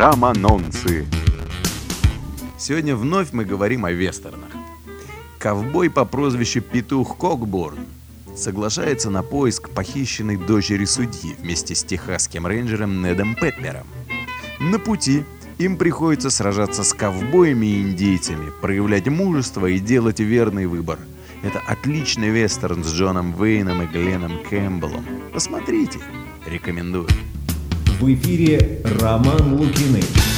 Романонцы. Сегодня вновь мы говорим о вестернах. Ковбой по прозвищу Петух Кокборн соглашается на поиск похищенной дочери судьи вместе с техасским рейнджером Недом Петлером. На пути им приходится сражаться с ковбоями и индейцами, проявлять мужество и делать верный выбор. Это отличный вестерн с Джоном Вейном и Гленном Кэмпбеллом. Посмотрите, рекомендую. В эфире Роман Лукиный.